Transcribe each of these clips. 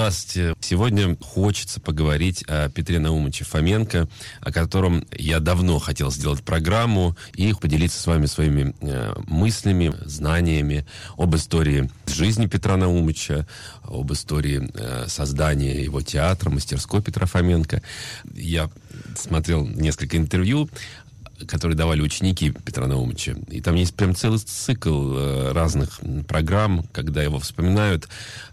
Здравствуйте. Сегодня хочется поговорить о Петре Наумовиче Фоменко, о котором я давно хотел сделать программу и поделиться с вами своими э, мыслями, знаниями об истории жизни Петра Наумовича, об истории э, создания его театра, мастерской Петра Фоменко. Я смотрел несколько интервью которые давали ученики Петра Наумовича. И там есть прям целый цикл э, разных программ, когда его вспоминают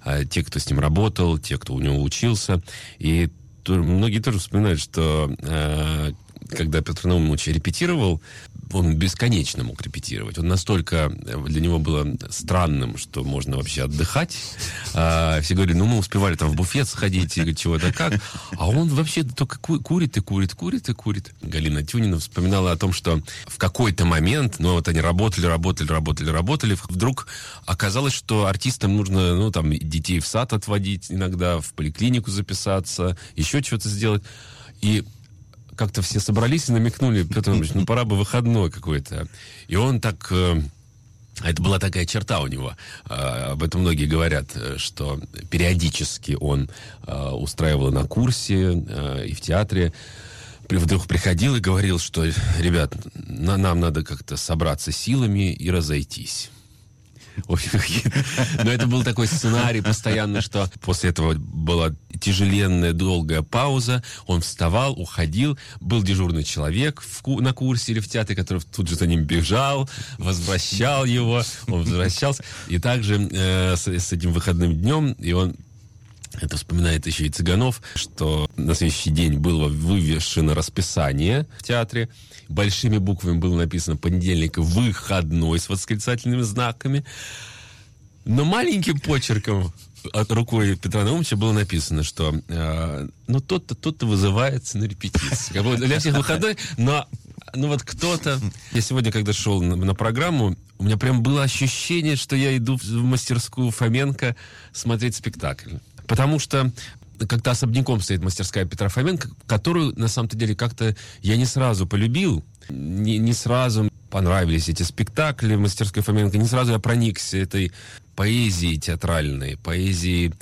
э, те, кто с ним работал, те, кто у него учился. И многие тоже вспоминают, что э, когда Петр Наумович репетировал, он бесконечно мог репетировать. Он настолько для него было странным, что можно вообще отдыхать. А, все говорили, ну, мы успевали там в буфет сходить или чего-то как. А он вообще только курит и курит, курит и курит. Галина Тюнина вспоминала о том, что в какой-то момент, ну, вот они работали, работали, работали, работали, вдруг оказалось, что артистам нужно, ну, там, детей в сад отводить иногда, в поликлинику записаться, еще что-то сделать. И как-то все собрались и намекнули, Петр Иванович, ну пора бы выходной какой-то. И он так... Э, это была такая черта у него. Э, об этом многие говорят, э, что периодически он устраивал на курсе и в театре вдруг приходил и говорил, что, ребят, нам надо как-то собраться силами и разойтись. Но это был такой сценарий постоянно, что после этого была тяжеленная, долгая пауза. Он вставал, уходил. Был дежурный человек в, на курсе или в театре, который тут же за ним бежал, возвращал его, он возвращался. И также э, с, с этим выходным днем, и он это вспоминает еще и Цыганов, что на следующий день было вывешено расписание в театре. Большими буквами было написано «Понедельник выходной» с восклицательными знаками. Но маленьким почерком от рукой Петра Наумовича было написано, что э, ну тот-то, тот-то вызывается на бы для всех выходной, но ну вот кто-то... Я сегодня, когда шел на, на программу, у меня прям было ощущение, что я иду в мастерскую Фоменко смотреть спектакль. Потому что как-то особняком стоит мастерская Петра Фоменко, которую, на самом-то деле, как-то я не сразу полюбил, не, не сразу понравились эти спектакли мастерской Фоменко, не сразу я проникся этой поэзией театральной, поэзией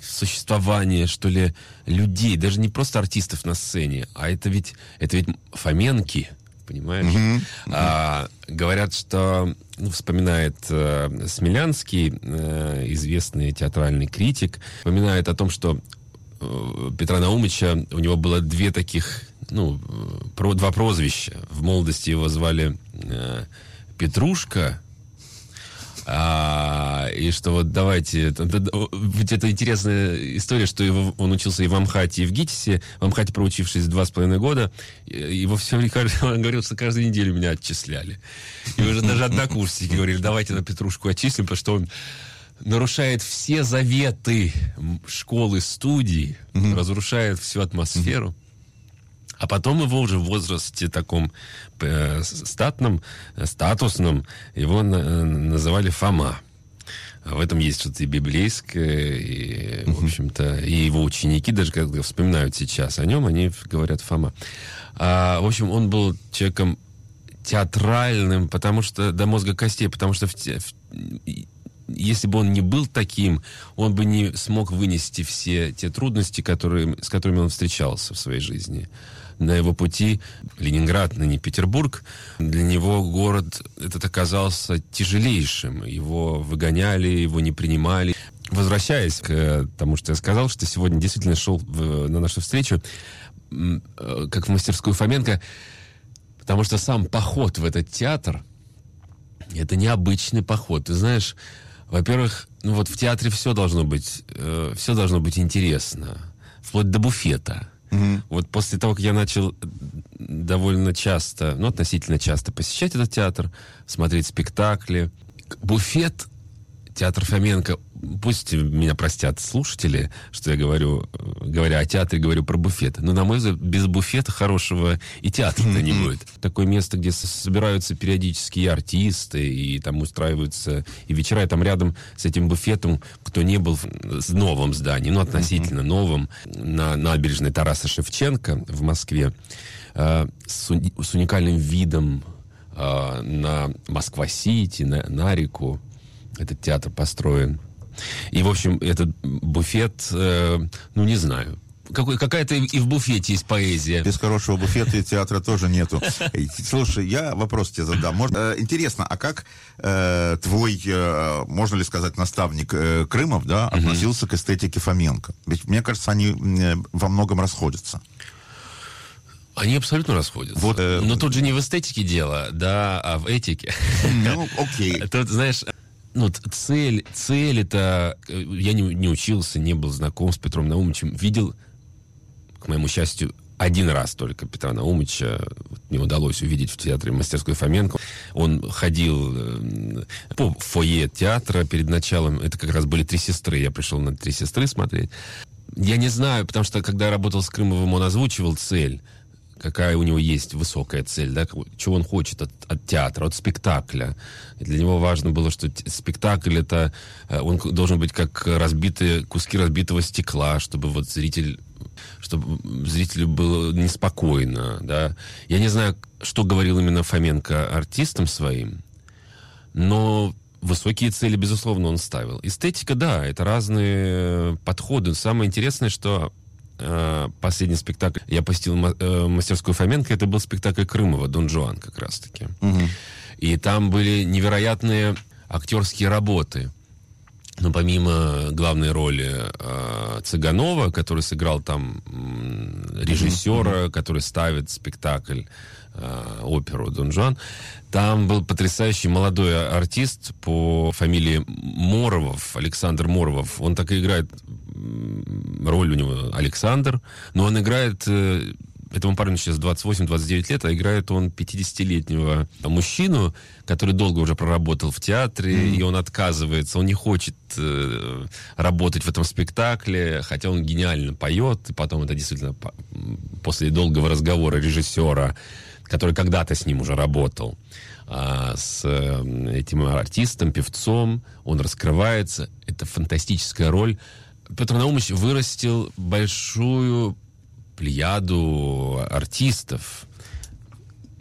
существования, что ли, людей, даже не просто артистов на сцене, а это ведь, это ведь Фоменки, понимаешь? Mm-hmm. А, говорят, что, ну, вспоминает э, Смелянский, э, известный театральный критик, вспоминает о том, что э, Петра Наумыча, у него было две таких, ну, про, два прозвища. В молодости его звали э, Петрушка, а, и что вот давайте... Ведь это интересная история, что его, он учился и в Амхате, и в ГИТИСе. В Амхате, проучившись два с половиной года, его все время он говорил, что каждую неделю меня отчисляли. И уже даже однокурсники говорили, давайте на Петрушку отчислим, потому что он нарушает все заветы школы, студии, разрушает всю атмосферу. А потом его уже в возрасте таком э, статном, э, статусном, его на, э, называли Фома. А в этом есть что-то и библейское, и, в общем-то, и его ученики, даже когда вспоминают сейчас о нем, они говорят Фома. А, в общем, он был человеком театральным, потому что до мозга костей, потому что в, в, если бы он не был таким, он бы не смог вынести все те трудности, которые, с которыми он встречался в своей жизни на его пути Ленинград, ныне Петербург, для него город этот оказался тяжелейшим. Его выгоняли, его не принимали. Возвращаясь к тому, что я сказал, что сегодня действительно шел в, на нашу встречу, э, как в мастерскую Фоменко, потому что сам поход в этот театр, это необычный поход. Ты знаешь, во-первых, ну вот в театре все должно быть, э, все должно быть интересно, вплоть до буфета. Угу. Вот после того, как я начал довольно часто, ну, относительно часто посещать этот театр, смотреть спектакли, буфет театр Фоменко пусть меня простят слушатели, что я говорю, говоря о театре, говорю про буфет. Но, на мой взгляд, без буфета хорошего и театра-то не будет. Такое место, где собираются периодически и артисты, и там устраиваются и вечера. И там рядом с этим буфетом, кто не был в новом здании, ну, относительно новом, на набережной Тараса Шевченко в Москве, э, с, с уникальным видом э, на Москва-Сити, на, на реку. Этот театр построен И, в общем, этот буфет, э, ну, не знаю, какой, какая-то и в буфете есть поэзия. Без хорошего буфета и театра тоже нету. Слушай, я вопрос тебе задам. Может, э, интересно, а как э, твой, э, можно ли сказать, наставник э, Крымов, да, относился к эстетике Фоменко? Ведь, мне кажется, они э, во многом расходятся. Они абсолютно расходятся. Вот, э... Но тут же не в эстетике дело, да, а в этике. Ну, окей. Тут, знаешь, ну, цель, цель это... Э, я не, не учился, не был знаком с Петром Наумовичем. Видел к моему счастью, один раз только Петра Наумыча мне удалось увидеть в театре мастерской Фоменко. Он ходил э, по фойе театра перед началом. Это как раз были «Три сестры». Я пришел на «Три сестры» смотреть. Я не знаю, потому что, когда я работал с Крымовым, он озвучивал цель какая у него есть высокая цель, да, чего он хочет от, от театра, от спектакля. И для него важно было, что спектакль это, э, он должен быть как разбитые, куски разбитого стекла, чтобы вот зритель чтобы зрителю было неспокойно, да. Я не знаю, что говорил именно Фоменко артистам своим, но высокие цели, безусловно, он ставил. Эстетика, да, это разные подходы. Самое интересное, что э, последний спектакль я посетил э, мастерскую Фоменко, это был спектакль Крымова, Дон Жуан как раз-таки. Угу. И там были невероятные актерские работы. Но помимо главной роли э, Цыганова, который сыграл там э, режиссера, mm-hmm. который ставит спектакль, э, оперу Дон Жуан, там был потрясающий молодой артист по фамилии Моровов, Александр Моровов. Он так и играет роль у него Александр, но он играет э, этому парню сейчас 28-29 лет, а играет он 50-летнего мужчину, который долго уже проработал в театре, mm-hmm. и он отказывается, он не хочет э, работать в этом спектакле, хотя он гениально поет, и потом это действительно после долгого разговора режиссера, который когда-то с ним уже работал, а, с э, этим артистом, певцом, он раскрывается, это фантастическая роль. Петр Наумович вырастил большую плеяду артистов.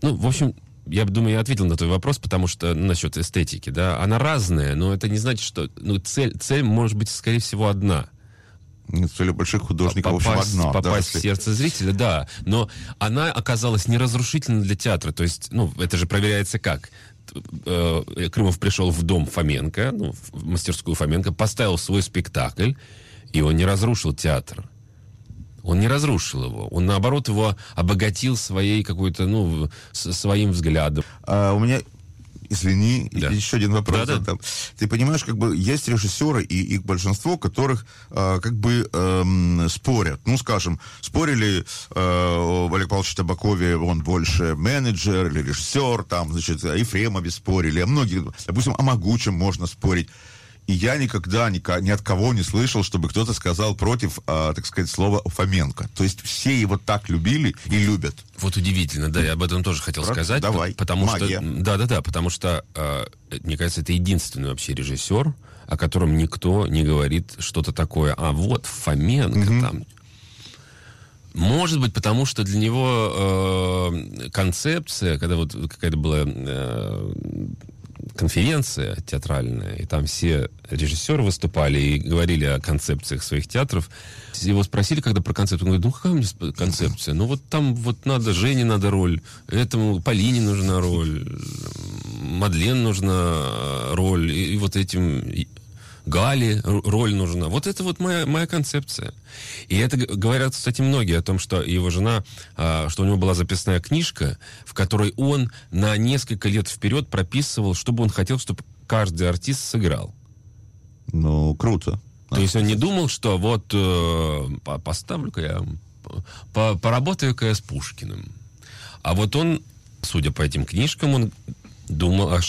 Ну, в общем, я думаю, я ответил на твой вопрос, потому что ну, насчет эстетики, да, она разная, но это не значит, что ну, цель, цель может быть, скорее всего, одна. Цель больших художников, попасть, в общем, одна. Попасть да, в сердце зрителя, да. Но она оказалась неразрушительна для театра. То есть, ну, это же проверяется как? Э, Крымов пришел в дом Фоменко, ну, в мастерскую Фоменко, поставил свой спектакль, и он не разрушил театр. Он не разрушил его. Он, наоборот, его обогатил своей какой-то, ну, своим взглядом. А, у меня извини, да. еще один вопрос. Да, да. Ты понимаешь, как бы есть режиссеры и их большинство, которых э, как бы э, спорят. Ну, скажем, спорили э, Олег Павлович Табакове, он больше менеджер или режиссер, там, значит, Ефремове спорили, о многих, допустим, о Могучем можно спорить. И я никогда ни, ни от кого не слышал, чтобы кто-то сказал против, э, так сказать, слова Фоменко. То есть все его так любили и любят. Вот удивительно, да, я об этом тоже хотел сказать. Давай, потому Магия. что, Да, да, да, потому что, э, мне кажется, это единственный вообще режиссер, о котором никто не говорит что-то такое. А вот Фоменко угу. там может быть, потому что для него э, концепция, когда вот какая-то была э, конференция театральная, и там все режиссеры выступали и говорили о концепциях своих театров. Его спросили, когда про концепцию, он говорит, ну какая у меня концепция? Ну вот там вот надо, Жене надо роль, этому Полине нужна роль, Мадлен нужна роль, и, и вот этим Гали роль нужна. Вот это вот моя, моя концепция. И это говорят, кстати, многие о том, что его жена, а, что у него была записная книжка, в которой он на несколько лет вперед прописывал, что бы он хотел, чтобы каждый артист сыграл. Ну, круто. То есть он не думал, что вот э, поставлю-ка я, по, поработаю-ка я с Пушкиным. А вот он, судя по этим книжкам, он думал, а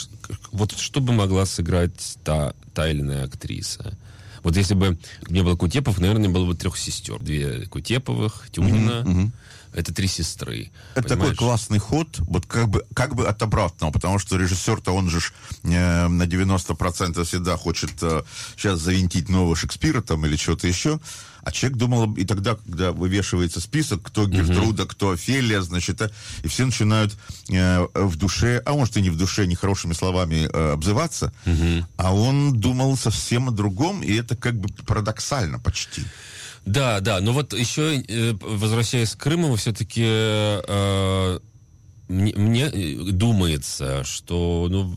вот что бы могла сыграть та, та или иная актриса. Вот если бы не было Кутепов, наверное, было бы трех сестер. Две Кутеповых, Тюнина. Угу, угу. Это три сестры. Это понимаешь? такой классный ход, вот как бы, как бы от обратного, потому что режиссер-то он же э, на 90% всегда хочет э, сейчас завинтить нового Шекспира там или что-то еще. А человек думал, и тогда, когда вывешивается список, кто Гертруда, угу. кто Офелия, значит, а, и все начинают э, в душе, а может и не в душе, не хорошими словами э, обзываться, угу. а он думал совсем о другом, и это как бы парадоксально почти. Да, да, но вот еще, э, возвращаясь к Крыму, все-таки э, мне, мне э, думается, что ну,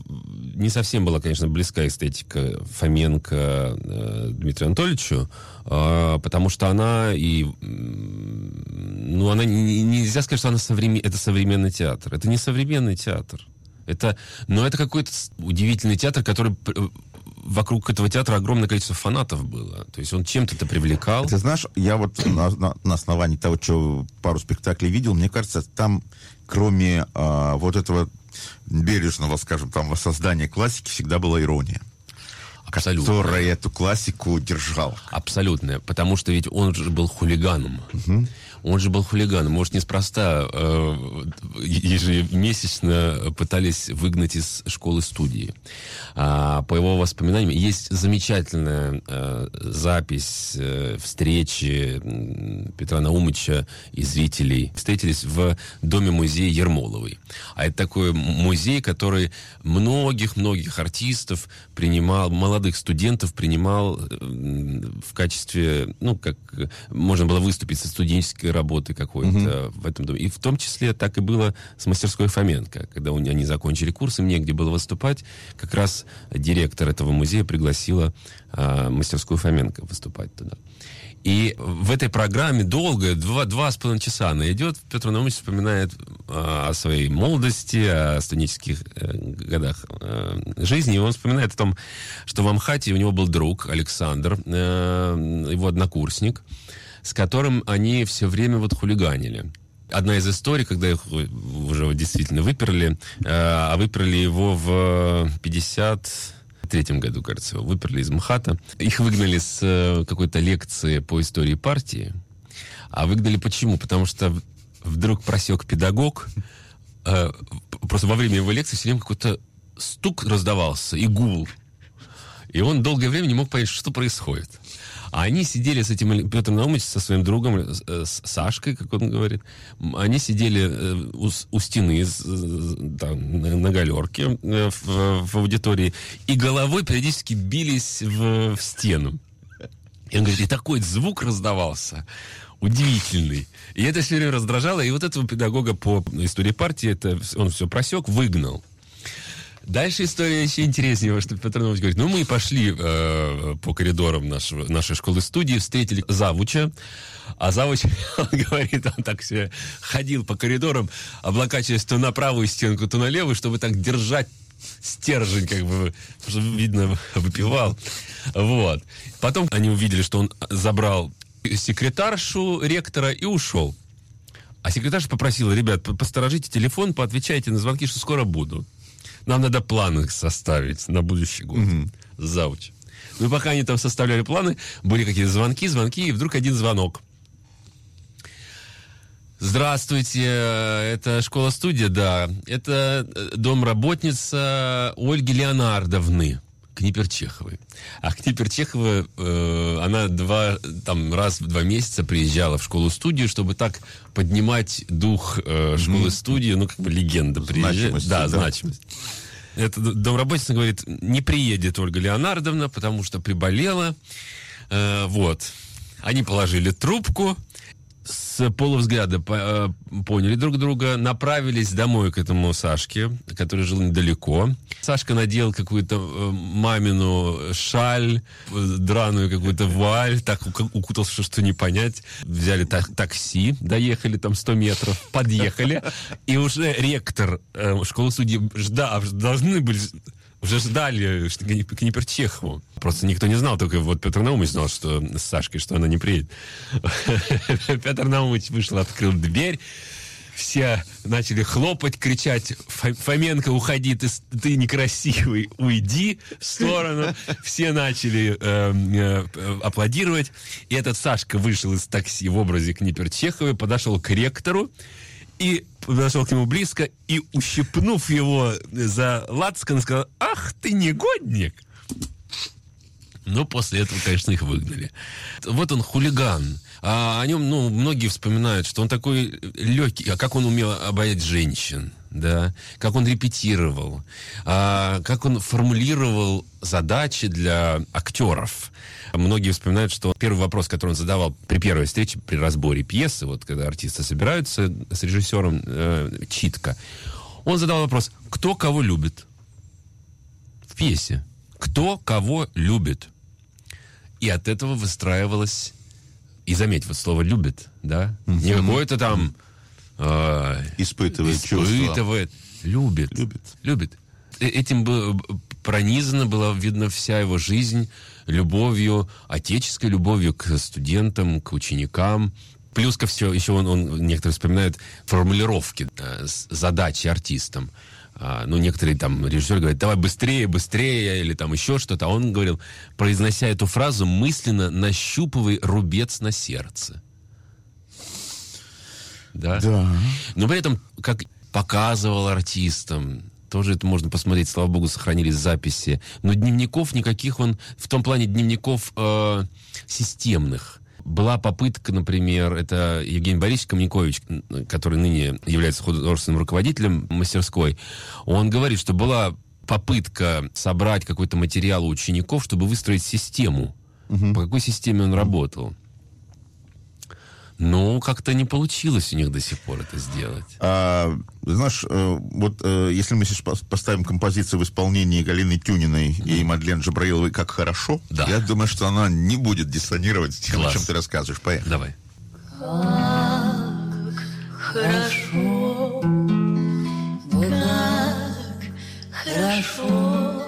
не совсем была, конечно, близка эстетика Фоменко э, Дмитрию Анатольевичу, э, потому что она и... Ну, она не, нельзя сказать, что она современ, это современный театр. Это не современный театр. Это, но это какой-то удивительный театр, который вокруг этого театра огромное количество фанатов было. То есть он чем-то это привлекал. Ты знаешь, я вот на, на, на основании того, что пару спектаклей видел, мне кажется, там кроме а, вот этого бережного, скажем, там воссоздания классики, всегда была ирония. Абсолютно. Которая эту классику держал. Абсолютно. Потому что ведь он же был хулиганом. Угу. Он же был хулиганом. Может, неспроста э, ежемесячно пытались выгнать из школы студии. А, по его воспоминаниям, есть замечательная э, запись э, встречи Петра Наумыча и зрителей. Встретились в доме-музея Ермоловой. А это такой музей, который многих-многих артистов принимал, молодых студентов принимал э, в качестве, ну, как можно было выступить со студенческой работы какой-то угу. в этом доме. И в том числе так и было с мастерской Фоменко. Когда они закончили курс, им негде было выступать, как раз директор этого музея пригласила а, мастерскую Фоменко выступать туда. И в этой программе долго, два, два с половиной часа она идет. Петр Наумович вспоминает э, о своей молодости, о студенческих э, годах э, жизни. И он вспоминает о том, что в Амхате у него был друг Александр, э, его однокурсник, с которым они все время вот хулиганили одна из историй, когда их уже действительно выперли, э, а выперли его в 50 третьем году, кажется, выперли из МХАТа. Их выгнали с э, какой-то лекции по истории партии. А выгнали почему? Потому что вдруг просек педагог, э, просто во время его лекции все время какой-то стук раздавался и гул. И он долгое время не мог понять, что происходит. А они сидели с этим Петром Наумовичем, со своим другом, э, с Сашкой, как он говорит. Они сидели э, у, у стены там, на, на галерке э, в, в аудитории и головой периодически бились в, в стену. И он говорит, и такой звук раздавался удивительный. И это все время раздражало. И вот этого педагога по истории партии, это он все просек, выгнал. Дальше история еще интереснее, что Петр Иванович говорит, ну, мы пошли э, по коридорам нашего, нашей школы-студии, встретили завуча, а завуч, он говорит, он так все ходил по коридорам, облокачиваясь то на правую стенку, то на левую, чтобы так держать стержень, как бы, чтобы, видно, выпивал. Вот. Потом они увидели, что он забрал секретаршу ректора и ушел. А секретарша попросила, ребят, посторожите телефон, поотвечайте на звонки, что скоро буду. Нам надо планы составить на будущий год. Угу. Зауч. Ну, пока они там составляли планы, были какие-то звонки, звонки, и вдруг один звонок. Здравствуйте, это школа-студия, да. Это э, домработница Ольги Леонардовны. Книпер Чеховой. А Книпер Чехова, э, она два, там, раз в два месяца приезжала в школу-студию, чтобы так поднимать дух э, школы-студии, ну, как бы легенда приезжает. Да, да, значимость. Эта домработница говорит, не приедет Ольга Леонардовна, потому что приболела. Э, вот. Они положили трубку, с полувзгляда э, поняли друг друга, направились домой к этому Сашке, который жил недалеко. Сашка надел какую-то э, мамину шаль, драную какую-то вуаль, так укутался, что не понять. Взяли так, такси, доехали там 100 метров, подъехали, и уже ректор э, школы судьи жда, должны были уже ждали к Неперчехову. Просто никто не знал, только вот Петр Наумович знал, что с Сашкой, что она не приедет. Петр Наумович вышел, открыл дверь, все начали хлопать, кричать, Фоменко, уходи, ты, ты некрасивый, уйди в сторону. Все начали э, э, аплодировать. И этот Сашка вышел из такси в образе Книпер Чеховой, подошел к ректору и подошел к нему близко и, ущипнув его за лацкан, сказал, ах ты негодник! Но после этого, конечно, их выгнали. Вот он хулиган. А о нем, ну, многие вспоминают, что он такой легкий, а как он умел обаять женщин, да, как он репетировал, а как он формулировал задачи для актеров. Многие вспоминают, что первый вопрос, который он задавал при первой встрече, при разборе пьесы, вот когда артисты собираются с режиссером, э, читка, он задал вопрос, кто кого любит в пьесе? Кто кого любит? И от этого выстраивалась и заметь, вот слово любит, да? Угу. Не какое-то там э, испытывает, испытывает, чувства. любит, любит, любит. Э, этим пронизана была видно вся его жизнь любовью, отеческой любовью к студентам, к ученикам. Плюс ко всему, еще он, он некоторые вспоминают формулировки, да, задачи артистам. А, ну, некоторые там режиссеры говорят, давай быстрее, быстрее, или там еще что-то. А он говорил, произнося эту фразу, мысленно нащупывай рубец на сердце. Да? Да. Но при этом, как показывал артистам, тоже это можно посмотреть, слава богу, сохранились записи. Но дневников никаких он, в том плане дневников э, системных была попытка, например, это Евгений Борисович Камникович, который ныне является художественным руководителем мастерской, он говорит, что была попытка собрать какой-то материал у учеников, чтобы выстроить систему. Угу. По какой системе он работал? Но как-то не получилось у них до сих пор это сделать. А, знаешь, э, вот э, если мы сейчас поставим композицию в исполнении Галины Тюниной mm. и Мадлен Джабраиловой «Как хорошо», да. я думаю, что она не будет диссонировать с тем, Класс. о чем ты рассказываешь. Поехали. Давай. Как хорошо, как хорошо,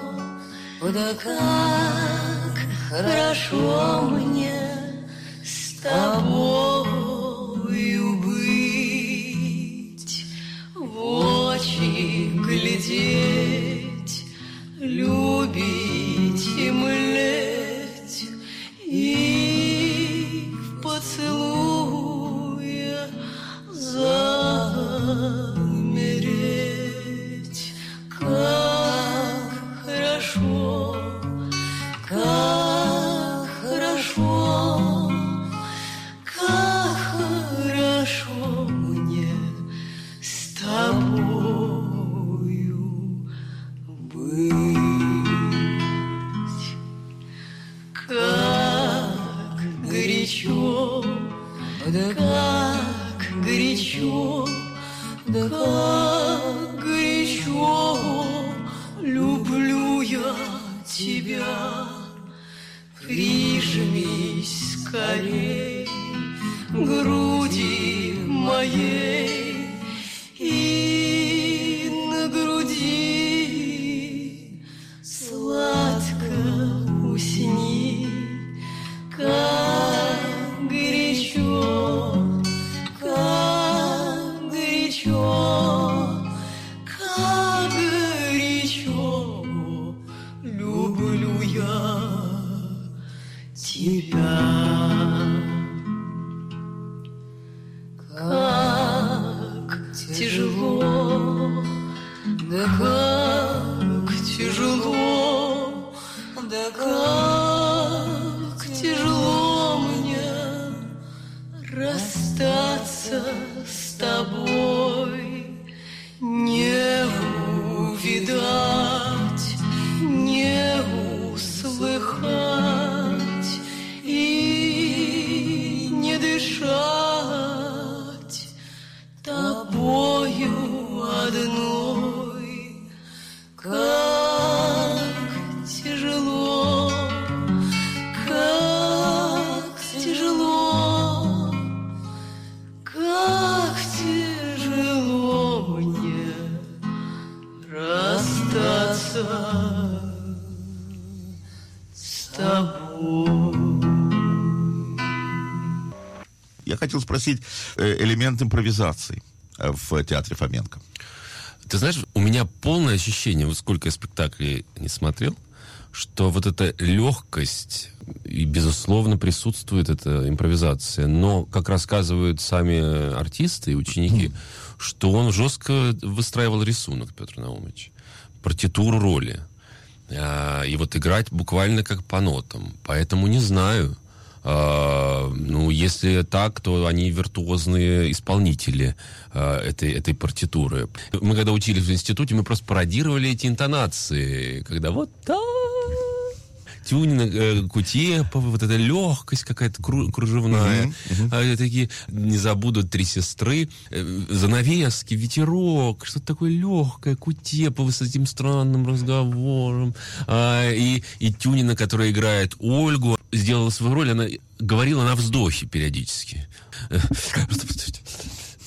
да как хорошо мне с тобой. Глядеть, любить и млеть, и в could. Хотел спросить э, элемент импровизации э, в театре Фоменко. Ты знаешь, у меня полное ощущение, вот сколько я спектаклей не смотрел, что вот эта легкость, и, безусловно, присутствует эта импровизация. Но, как рассказывают сами артисты и ученики, что он жестко выстраивал рисунок, Петр Наумович, партитуру роли. А, и вот играть буквально как по нотам. Поэтому не знаю. А, ну, если так, то они виртуозные исполнители а, этой, этой партитуры. Мы когда учились в институте, мы просто пародировали эти интонации. Когда вот так Тюнина, э, Кутепова, вот эта легкость какая-то кру- кружевная. Uh-huh, uh-huh. Такие, не забуду, три сестры, э, занавески, ветерок, что-то такое легкое, Кутепова с этим странным разговором. А, и, и Тюнина, которая играет Ольгу, сделала свою роль, она говорила на вздохе периодически.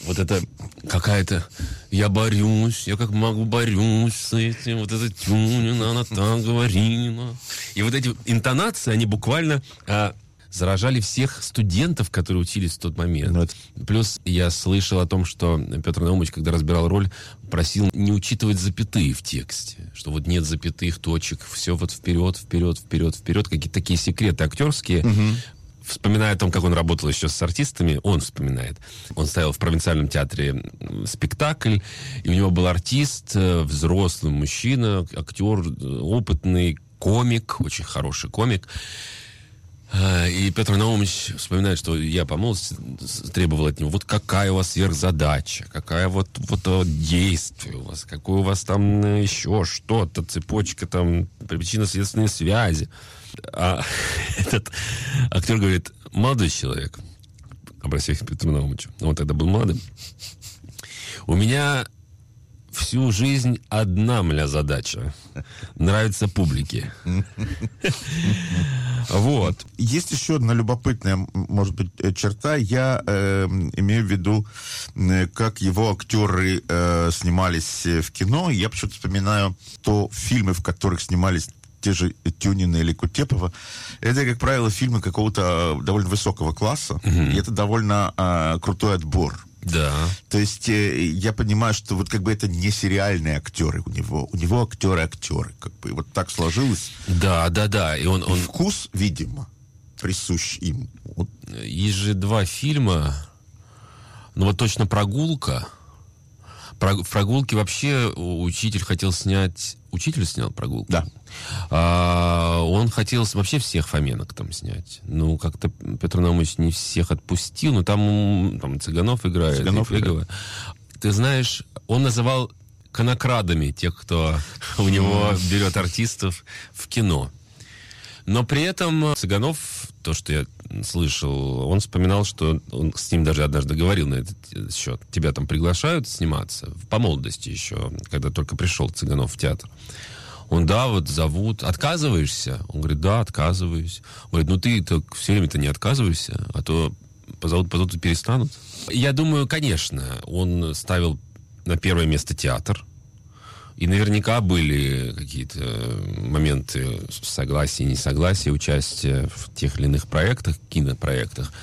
Вот это какая-то... Я борюсь, я как могу борюсь с этим. Вот это Тюнина, она так говорила. И вот эти интонации, они буквально... А, заражали всех студентов, которые учились в тот момент. Вот. Плюс я слышал о том, что Петр Наумович, когда разбирал роль, просил не учитывать запятые в тексте. Что вот нет запятых, точек, все вот вперед, вперед, вперед, вперед. Какие-то такие секреты актерские. Угу вспоминая о том, как он работал еще с артистами, он вспоминает. Он ставил в провинциальном театре спектакль, и у него был артист, э, взрослый мужчина, актер, э, опытный, комик, очень хороший комик. Э, и Петр Наумович вспоминает, что я по молодости требовал от него, вот какая у вас сверхзадача, какая вот, вот действие у вас, какое у вас там еще что-то, цепочка там, причинно-следственные связи. А этот актер говорит, молодой человек, обращаясь к Петру Наумовичу, он тогда был молодым, у меня всю жизнь одна моя задача. Нравится публике. Вот. Есть еще одна любопытная, может быть, э, черта. Я э, имею в виду, э, как его актеры э, снимались в кино. Я почему-то вспоминаю то фильмы, в которых снимались те же Тюнина или Кутепова, это, как правило, фильмы какого-то довольно высокого класса, mm-hmm. и это довольно э, крутой отбор. Да. То есть э, я понимаю, что вот как бы это не сериальные актеры у него. У него актеры-актеры. Как бы вот так сложилось. Да, да, да. И он, он... Вкус, видимо, присущ им. Вот. Есть же два фильма. Ну вот точно «Прогулка». Про, в прогулке вообще учитель хотел снять... Учитель снял прогулку? Да. А, он хотел вообще всех Фоменок там снять. Ну, как-то Петр Наумович не всех отпустил, но там, там Цыганов играет. Цыганов играет. Ты знаешь, он называл конокрадами тех, кто у него берет артистов в кино. Но при этом Цыганов, то, что я слышал, он вспоминал, что он с ним даже однажды говорил на этот счет. Тебя там приглашают сниматься, по молодости еще, когда только пришел Цыганов в театр. Он, да, вот зовут. Отказываешься? Он говорит, да, отказываюсь. Он говорит, ну ты так все время-то не отказывайся, а то позовут, позовут и перестанут. Я думаю, конечно, он ставил на первое место театр. И наверняка были какие-то моменты согласия несогласия, участия в тех или иных проектах, кинопроектах.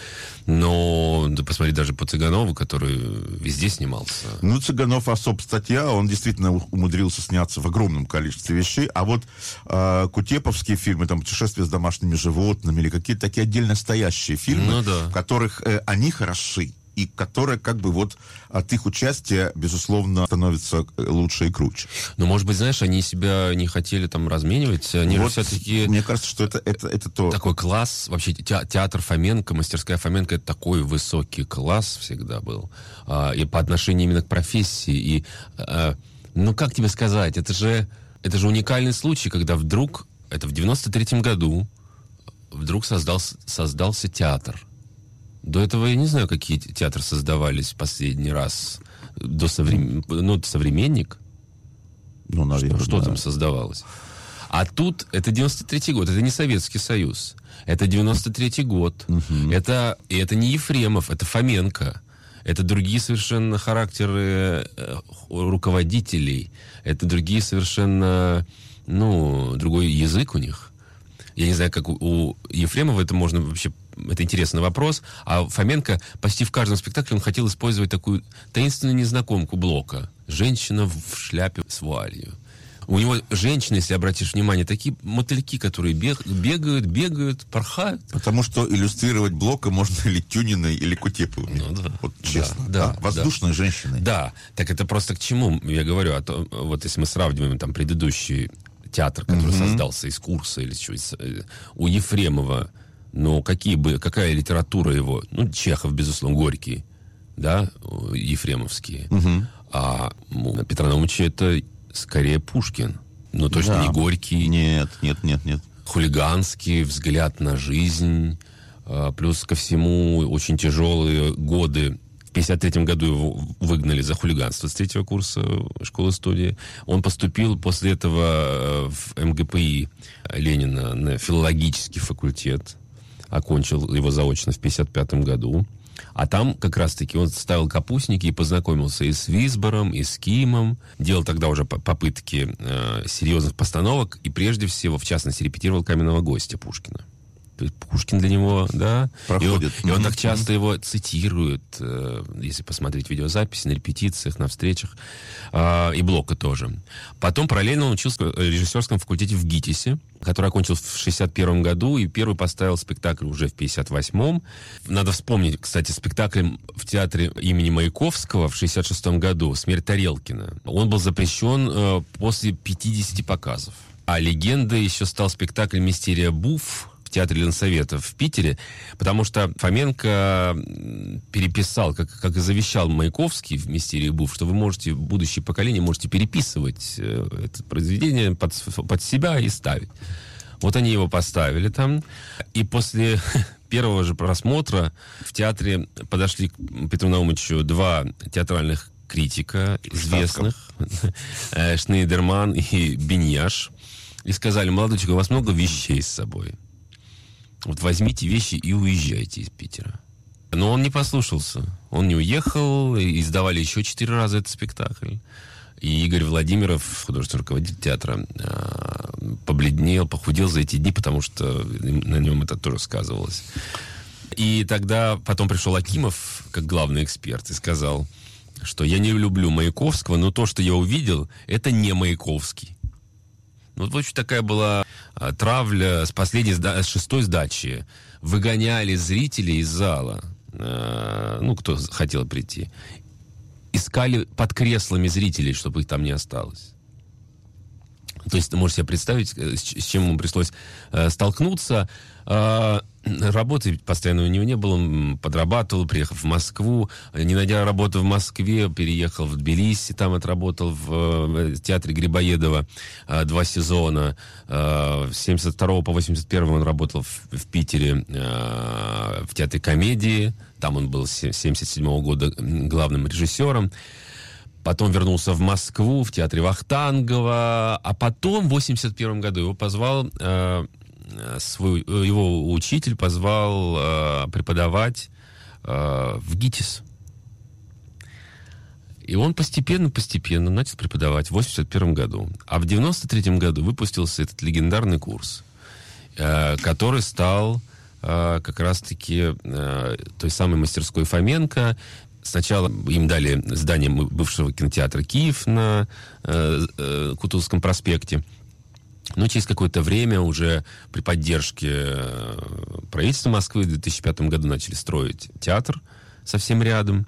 Но да, посмотри даже по Цыганову, который везде снимался. Ну, Цыганов особ статья, он действительно умудрился сняться в огромном количестве вещей. А вот э, кутеповские фильмы, там, «Путешествие с домашними животными» или какие-то такие отдельно стоящие фильмы, ну, да. в которых э, они хороши и которая как бы вот от их участия, безусловно, становится лучше и круче. Но, может быть, знаешь, они себя не хотели там разменивать, они вот, все-таки... Мне кажется, что это, это, это то... Такой класс, вообще театр Фоменко, мастерская Фоменко, это такой высокий класс всегда был. А, и по отношению именно к профессии. И, а, ну, как тебе сказать, это же, это же уникальный случай, когда вдруг, это в 93-м году, вдруг создался, создался театр до этого я не знаю, какие театры создавались последний раз. До соврем... ну, современник. Ну, наверное, Что, что да. там создавалось? А тут это 93-й год, это не Советский Союз. Это 93-й год. Угу. Это, и это не Ефремов, это Фоменко. Это другие совершенно характеры э, руководителей. Это другие совершенно, ну, другой язык у них. Я не знаю, как у, у Ефремова это можно вообще это интересный вопрос. А Фоменко почти в каждом спектакле он хотел использовать такую таинственную незнакомку Блока. Женщина в шляпе с вуалью. У него женщины, если обратишь внимание, такие мотыльки, которые бег, бегают, бегают, порхают. Потому что иллюстрировать Блока можно или Тюниной, или Кутеповой. Ну, да. Вот честно. Да, да, Воздушной да. женщиной. Да. Так это просто к чему я говорю? А то, вот если мы сравниваем там предыдущие театр, который mm-hmm. создался из курса или чего э, у Ефремова, ну, какие бы, какая литература его? Ну, Чехов, безусловно, Горький, да, Ефремовские. Mm-hmm. А у Петра Наумовича это скорее Пушкин. Но точно да. не Горький. Нет, нет, нет, нет. Хулиганский взгляд на жизнь. А, плюс ко всему очень тяжелые годы 1953 году его выгнали за хулиганство с третьего курса школы-студии. Он поступил после этого э, в МГПИ Ленина на филологический факультет. Окончил его заочно в 1955 году. А там как раз-таки он ставил капустники и познакомился и с Висбором, и с Кимом. Делал тогда уже попытки э, серьезных постановок. И прежде всего, в частности, репетировал «Каменного гостя» Пушкина. Пушкин для него, да. Проходит. И, и он так часто его цитирует, э, если посмотреть видеозаписи на репетициях, на встречах. Э, и Блока тоже. Потом параллельно он учился в режиссерском факультете в ГИТИСе, который окончил в 61 году, и первый поставил спектакль уже в 58-м. Надо вспомнить, кстати, спектакль в театре имени Маяковского в 66 году «Смерть Тарелкина». Он был запрещен э, после 50 показов. А легенда еще стал спектакль «Мистерия Буф», театре Ленсовета в Питере, потому что Фоменко переписал, как, как и завещал Маяковский в «Мистерии Буф», что вы можете, будущее поколение, можете переписывать э, это произведение под, под себя и ставить. Вот они его поставили там. И после первого же просмотра в театре подошли к Петру Наумовичу два театральных критика известных, э, Шнейдерман и Беньяш, и сказали, молодой человек, у вас много вещей с собой. Вот возьмите вещи и уезжайте из Питера. Но он не послушался. Он не уехал, и издавали еще четыре раза этот спектакль. И Игорь Владимиров, художественный руководитель театра, а, побледнел, похудел за эти дни, потому что на нем это тоже сказывалось. И тогда потом пришел Акимов, как главный эксперт, и сказал, что я не люблю Маяковского, но то, что я увидел, это не Маяковский. Ну, вот очень такая была травля с последней, с шестой сдачи. Выгоняли зрителей из зала, а, ну, кто хотел прийти. Искали под креслами зрителей, чтобы их там не осталось. То есть, ты можешь себе представить, э, с чем ему пришлось э, столкнуться. А, работы постоянно у него не было, он подрабатывал, приехал в Москву, не найдя работу в Москве, переехал в Тбилиси, там отработал в театре Грибоедова а, два сезона. А, с 72 по 81 он работал в, Питере в театре комедии, там он был с 77 года главным режиссером. Потом вернулся в Москву, в театре Вахтангова, а потом в 81 году его позвал Э, свой, э, его учитель позвал э, преподавать э, в ГИТИС. И он постепенно-постепенно начал преподавать в 81 году. А в 93 году выпустился этот легендарный курс, э, который стал э, как раз-таки э, той самой мастерской Фоменко. Сначала им дали здание бывшего кинотеатра «Киев» на э, э, Кутузовском проспекте. Но через какое-то время уже при поддержке э, правительства Москвы в 2005 году начали строить театр совсем рядом.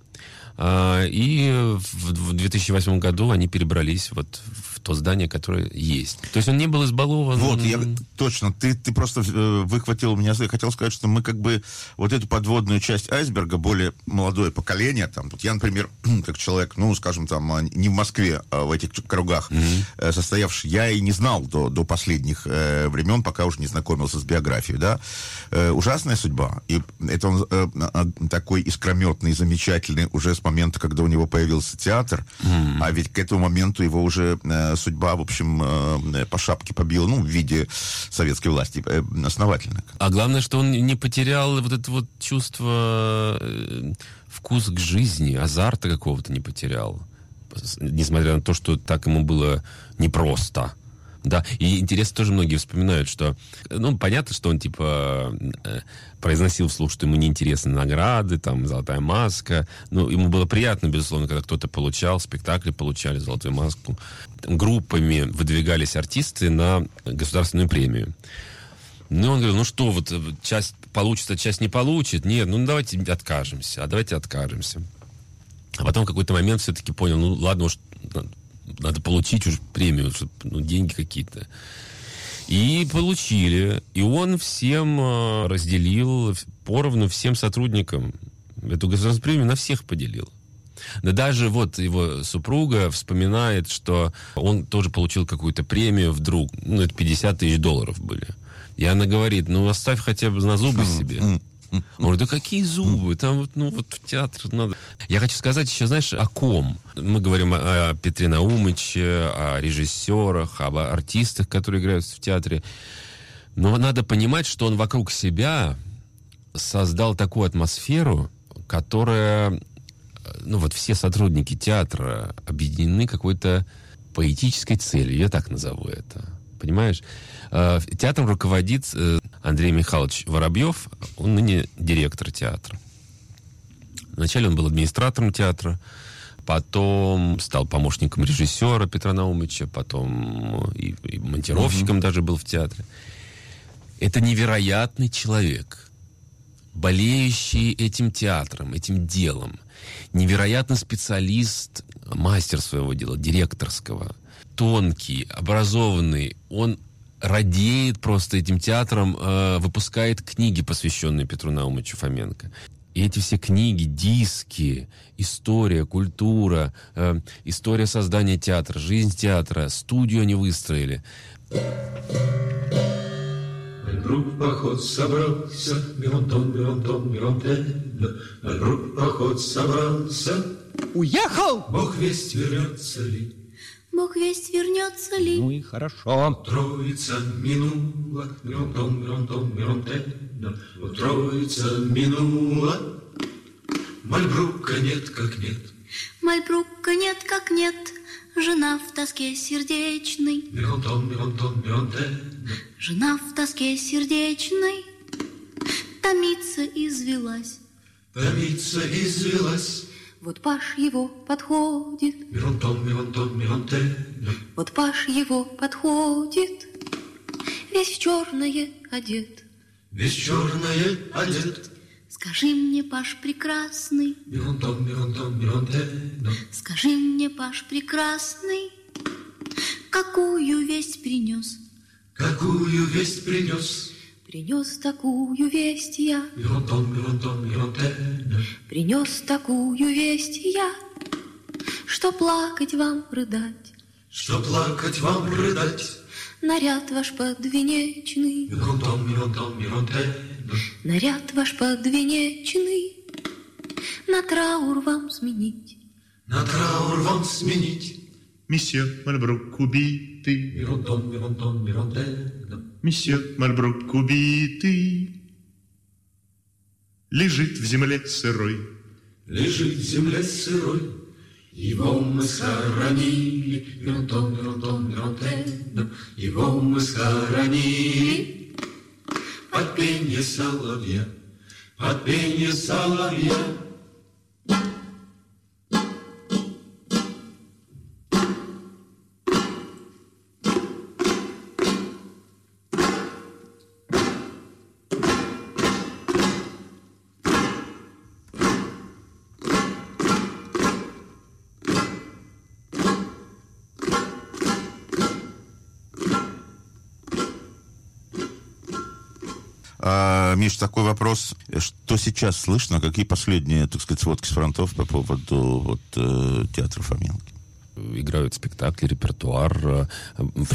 А, и в 2008 году они перебрались вот в то здание, которое есть. То есть он не был избалован. Вот, я точно. Ты, ты просто э, выхватил меня. Я хотел сказать, что мы как бы вот эту подводную часть айсберга, более молодое поколение, там, вот я, например, как человек, ну, скажем, там, а, не в Москве, а в этих кругах mm-hmm. состоявший, я и не знал до, до последних э, времен, пока уже не знакомился с биографией, да. Э, ужасная судьба. И это он э, такой искрометный, замечательный уже с момента, когда у него появился театр, mm. а ведь к этому моменту его уже э, судьба, в общем, э, по шапке побила, ну, в виде советской власти э, основательно. А главное, что он не потерял вот это вот чувство, э, вкус к жизни, азарта какого-то не потерял. Несмотря на то, что так ему было непросто. Да, и интересно, тоже многие вспоминают, что, ну, понятно, что он, типа, э, произносил вслух, что ему неинтересны награды, там, золотая маска. Ну, ему было приятно, безусловно, когда кто-то получал, спектакли получали золотую маску. Группами выдвигались артисты на государственную премию. Ну, он говорил, ну что, вот э, часть получится, часть не получит. Нет, ну давайте откажемся, а давайте откажемся. А потом в какой-то момент все-таки понял, ну ладно уж, надо получить уже премию, чтобы, ну, деньги какие-то. И получили. И он всем э, разделил поровну всем сотрудникам. Эту государственную премию на всех поделил. Да даже вот его супруга вспоминает, что он тоже получил какую-то премию вдруг. Ну, это 50 тысяч долларов были. И она говорит, ну, оставь хотя бы на зубы себе. Он говорит, да какие зубы? Там вот, ну, вот в театр надо. Я хочу сказать еще, знаешь, о ком. Мы говорим о, о Петре Наумыче, о режиссерах, об артистах, которые играют в театре. Но надо понимать, что он вокруг себя создал такую атмосферу, которая, ну вот все сотрудники театра объединены какой-то поэтической целью, я так назову это. Понимаешь? Э, театром руководит э, Андрей Михайлович Воробьев, он ныне директор театра. Вначале он был администратором театра, потом стал помощником режиссера Петра Наумовича, потом и, и монтировщиком mm-hmm. даже был в театре. Это невероятный человек, болеющий этим театром, этим делом. Невероятный специалист, мастер своего дела, директорского. Тонкий, образованный. Он радеет просто этим театром, э, выпускает книги, посвященные Петру Наумовичу Фоменко. И эти все книги, диски, история, культура, э, история создания театра, жизнь театра, студию они выстроили. Друг поход собрался, Мирон-тон, Мирон-тон, Мирон-тен, Друг поход собрался. Уехал! Бог весть вернется ли, Бог весть вернется ли? Ну и хорошо. Троица минула, мирон-тен, Вот троица минула, Мальбрука нет как нет. Мальбрука нет как нет, Жена в тоске сердечной. Мирон-тон, мирон-тен, Жена в тоске сердечной Томится извелась. Томится извелась, Вот Паш его подходит, Мирон-тон, мирон-тон, мирон-тен, вот Паш его подходит, Весь в черное одет. Весь черное одет. Скажи мне, Паш прекрасный, Мирон-тон, мирон-тон, мирон-тен, скажи мне, Паш прекрасный, Какую весть принес? Какую весть принес? Принес такую весть я, мирон-тон, мирон-тен, принес такую весть я, Что плакать вам рыдать, Что плакать вам рыдать. наряд ваш подвенечный, мирон-тон, мирон-тен, наряд ваш подвенечный, на траур вам сменить. На траур вам сменить. Месье Мальбрук убитый, Мирон-тон, мирон-тон, мирон-тен, месье Мальбрук убитый, лежит в земле сырой. Лежит в земле сырой, Его мы схоронили, Мирон-тон, мирон-тон, мирон-тен, Его мы схоронили. Под пенье соловья, под пенье соловья. Миш, такой вопрос. Что сейчас слышно? Какие последние, так сказать, сводки с фронтов по поводу вот, э, театра Фоменко? Играют спектакли, репертуар. э,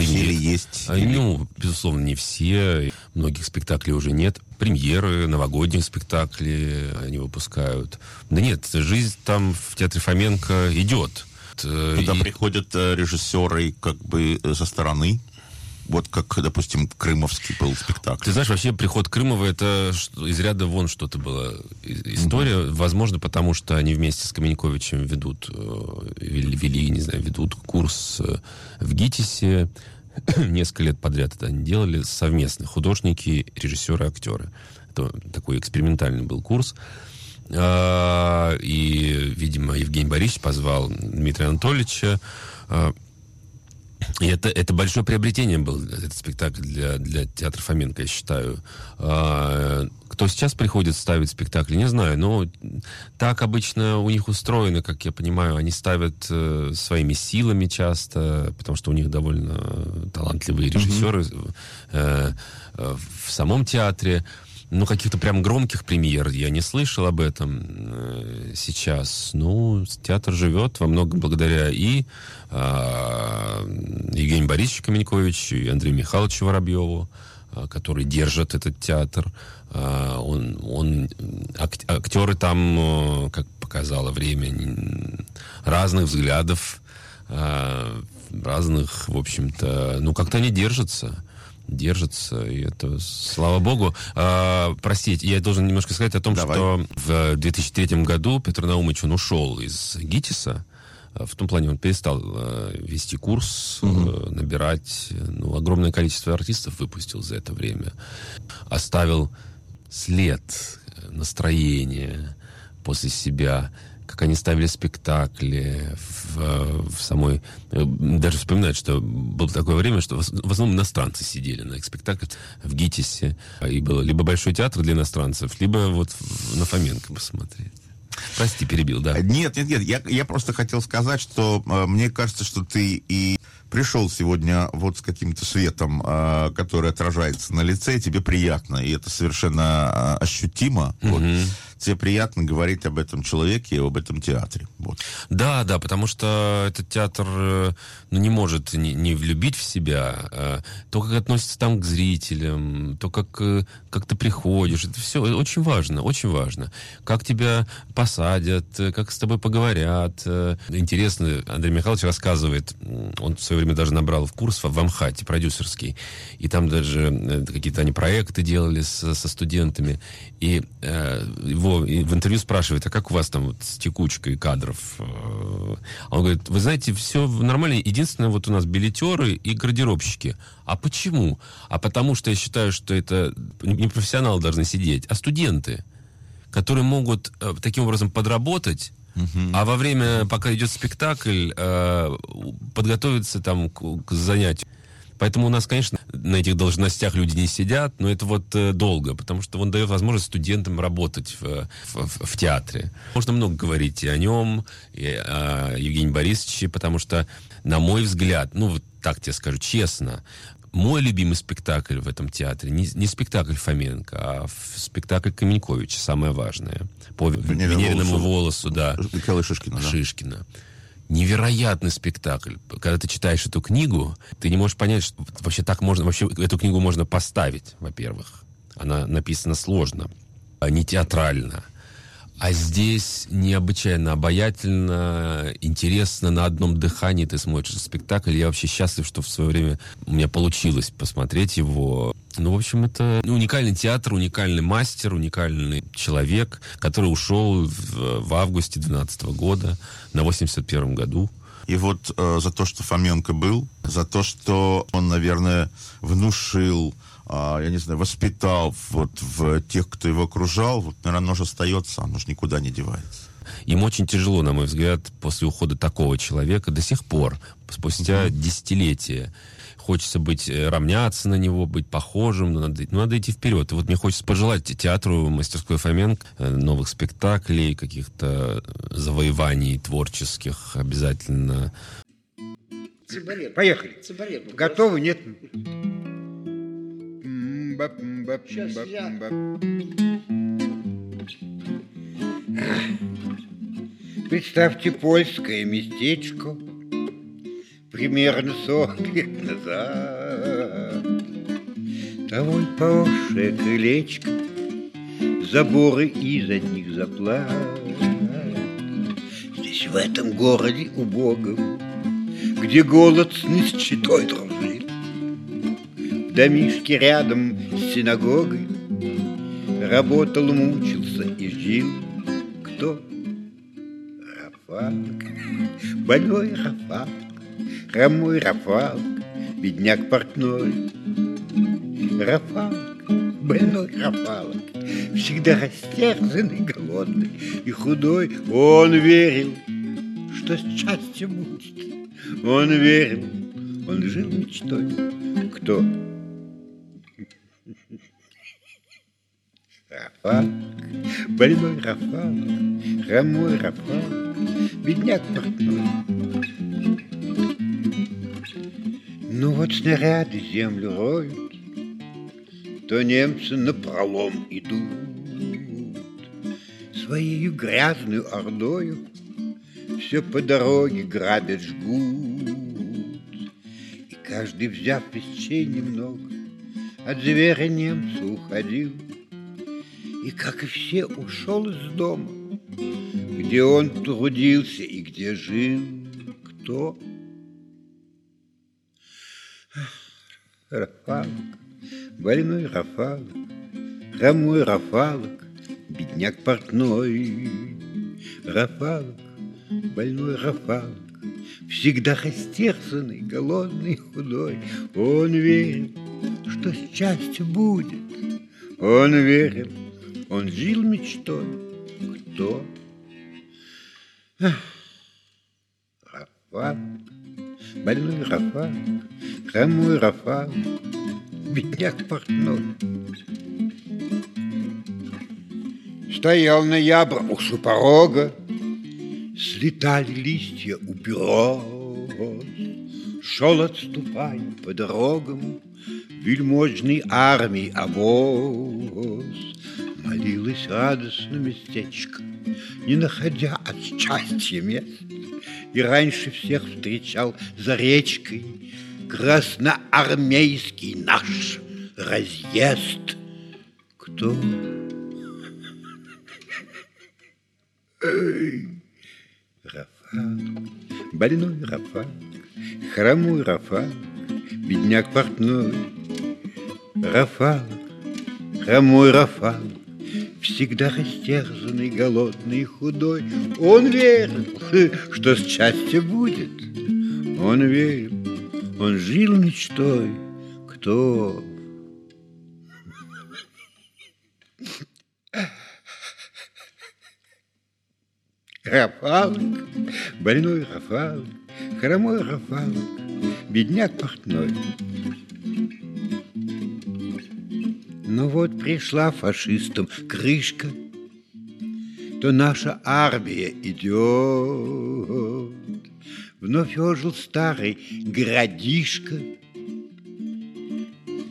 ли есть? А, Ну, безусловно, не все. Многих спектаклей уже нет. Премьеры, новогодних спектаклей они выпускают. Да нет, жизнь там в театре Фоменко идет. Э, Туда и- приходят э, режиссеры как бы э, со стороны. Вот как, допустим, Крымовский был спектакль. Ты знаешь, вообще приход Крымова это из ряда вон что-то было история. Возможно, потому что они вместе с Каменьковичем ведут, э, вели, вели, не знаю, ведут курс э, в ГИТИСе. Несколько лет подряд это они делали совместно. Художники, режиссеры, актеры. Это такой экспериментальный был курс. А, И, видимо, Евгений Борисович позвал Дмитрия Анатольевича. И это, это большое приобретение был, этот спектакль для, для театра Фоменко, я считаю. А, кто сейчас приходит ставить спектакли, не знаю, но так обычно у них устроено, как я понимаю, они ставят э, своими силами часто, потому что у них довольно талантливые режиссеры mm-hmm. э, э, в самом театре. Ну, каких-то прям громких премьер я не слышал об этом э, сейчас. Ну, театр живет во многом благодаря и э, Евгению Борисовичу Каменьковичу, и Андрею Михайловичу Воробьеву, э, которые держат этот театр. Э, он, он, ак, актеры там, э, как показало время, разных взглядов, разных, в общем-то, ну, как-то они держатся держится, и это, слава богу. А, простите, я должен немножко сказать о том, Давай. что в 2003 году Петр Наумович, он ушел из ГИТИСа, а, в том плане он перестал э, вести курс, угу. э, набирать, ну, огромное количество артистов выпустил за это время. Оставил след, настроение после себя как они ставили спектакли в, в самой... Даже вспоминать, что было такое время, что в основном иностранцы сидели на спектаклях в ГИТИСе. И было либо Большой театр для иностранцев, либо вот на Фоменко посмотреть. Прости, перебил, да. Нет, нет, нет. Я, я просто хотел сказать, что э, мне кажется, что ты и пришел сегодня вот с каким-то светом, э, который отражается на лице, и тебе приятно, и это совершенно э, ощутимо. Mm-hmm. Вот тебе приятно говорить об этом человеке и об этом театре. Вот. Да, да, потому что этот театр э, ну, не может не, не влюбить в себя. А то, как относится там к зрителям, то, как, э, как ты приходишь, это все очень важно, очень важно. Как тебя посадят, как с тобой поговорят. Э, интересно, Андрей Михайлович рассказывает, он в свое время даже набрал в курс в Амхате, продюсерский, и там даже какие-то они проекты делали с, со студентами, и э, его в интервью спрашивает, а как у вас там вот с текучкой кадров? А он говорит, вы знаете, все нормально, единственное, вот у нас билетеры и гардеробщики. А почему? А потому что я считаю, что это не профессионалы должны сидеть, а студенты, которые могут э, таким образом подработать, Uh-huh. А во время, пока идет спектакль, э, подготовиться там к, к занятию. Поэтому у нас, конечно, на этих должностях люди не сидят, но это вот э, долго, потому что он дает возможность студентам работать в, в, в театре. Можно много говорить и о нем, и о Евгении Борисовиче, потому что, на мой взгляд, ну, вот так тебе скажу честно, мой любимый спектакль в этом театре не, не спектакль Фоменко, а спектакль Каменьковича, самое важное. По Венериному волосу, волосу да. Михаила Шишкина. Шишкина. Да невероятный спектакль. Когда ты читаешь эту книгу, ты не можешь понять, что вообще так можно, вообще эту книгу можно поставить, во-первых. Она написана сложно, а не театрально. А здесь необычайно обаятельно, интересно, на одном дыхании ты смотришь спектакль. Я вообще счастлив, что в свое время у меня получилось посмотреть его. Ну, в общем, это уникальный театр, уникальный мастер, уникальный человек, который ушел в, в августе 2012 года, на 81 году. И вот э, за то, что Фоменко был, за то, что он, наверное, внушил я не знаю, воспитал вот в тех, кто его окружал, вот, наверное, оно же остается, оно же никуда не девается. Им очень тяжело, на мой взгляд, после ухода такого человека до сих пор, спустя mm-hmm. десятилетия. Хочется быть, э, равняться на него, быть похожим, но надо, ну, надо идти вперед. И вот мне хочется пожелать театру мастерской Фоменко э, новых спектаклей, каких-то завоеваний творческих обязательно. Цибарет. Поехали. Цибарет. Готовы? Нет? Я... Представьте польское местечко Примерно сорок лет назад. Тобой поросшее крылечко Заборы из одних заплат. Здесь в этом городе убогом Где голод с нищетой дружит. В домишке рядом синагогой Работал, мучился и жил Кто? Рафалк, больной Рафалк, Хромой Рафалк, бедняк портной. Рафалк, больной Рафалк, Всегда растерзанный, голодный и худой, Он верил, что счастье будет. Он верил, он жил мечтой. Кто? Рафалк, больной Рафалк, хромой Рафалк, бедняк портной. Ну вот снаряды землю роют, То немцы на пролом идут. Своею грязную ордою Все по дороге грабят, жгут. И каждый, взяв вещей немного, От зверя немца уходил. И, как и все, ушел из дома, Где он трудился и где жил. Кто? Рафалок, больной Рафалок, хромой Рафалок, бедняк портной. Рафалок, больной Рафалок, всегда растерзанный, голодный, худой. Он верил, что счастье будет. Он верил, он жил мечтой. Кто? Рафалок, больной Рафалок, хромой Рафалок, бедняк портной. Стоял ноябрь уж у порога, Слетали листья у берез, Шел, отступая по дорогам, Вельможной армии обоз. Молилось радостно местечко, Не находя от счастья мест, И раньше всех встречал за речкой Красноармейский наш разъезд. Кто? Эй, Рафал, больной Рафал, хромой Рафал, бедняк портной. Рафал, хромой Рафал, всегда растерзанный, голодный и худой. Он верил, что счастье будет. Он верил, он жил мечтой. Кто? Рафалок, больной Рафалок, хромой Рафалок, бедняк портной. Но вот пришла фашистам крышка, то наша армия идет. Вновь ожил старый городишко,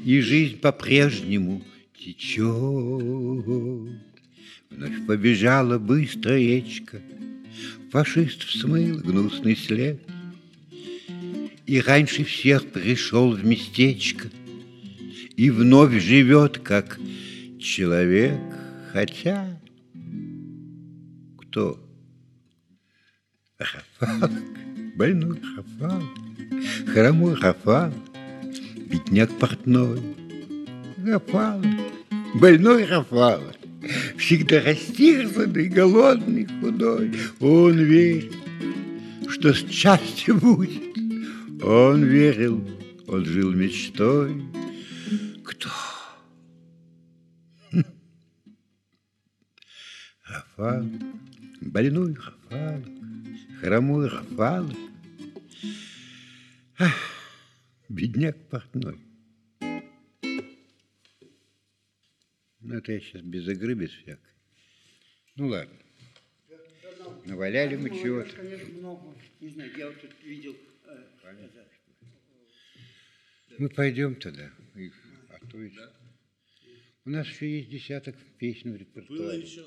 И жизнь по-прежнему течет. Вновь побежала быстро речка, Фашист смыл гнусный след, И раньше всех пришел в местечко, И вновь живет, как человек, Хотя кто? Рафалок, больной Рафалок, Хромой Рафалок, бедняк портной. Рафалок, больной Рафалок, всегда растерзанный, голодный, худой. Он верил, что счастье будет. Он верил, он жил мечтой. Рафал, больной Рафал, хромой Рафал. Ах, бедняк портной. Ну, это я сейчас без игры, без всякой. Ну, ладно. Наваляли мы чего-то. Не знаю, я вот тут видел... Мы пойдем тогда. А то есть... У нас еще есть десяток песен в репертуаре. Было еще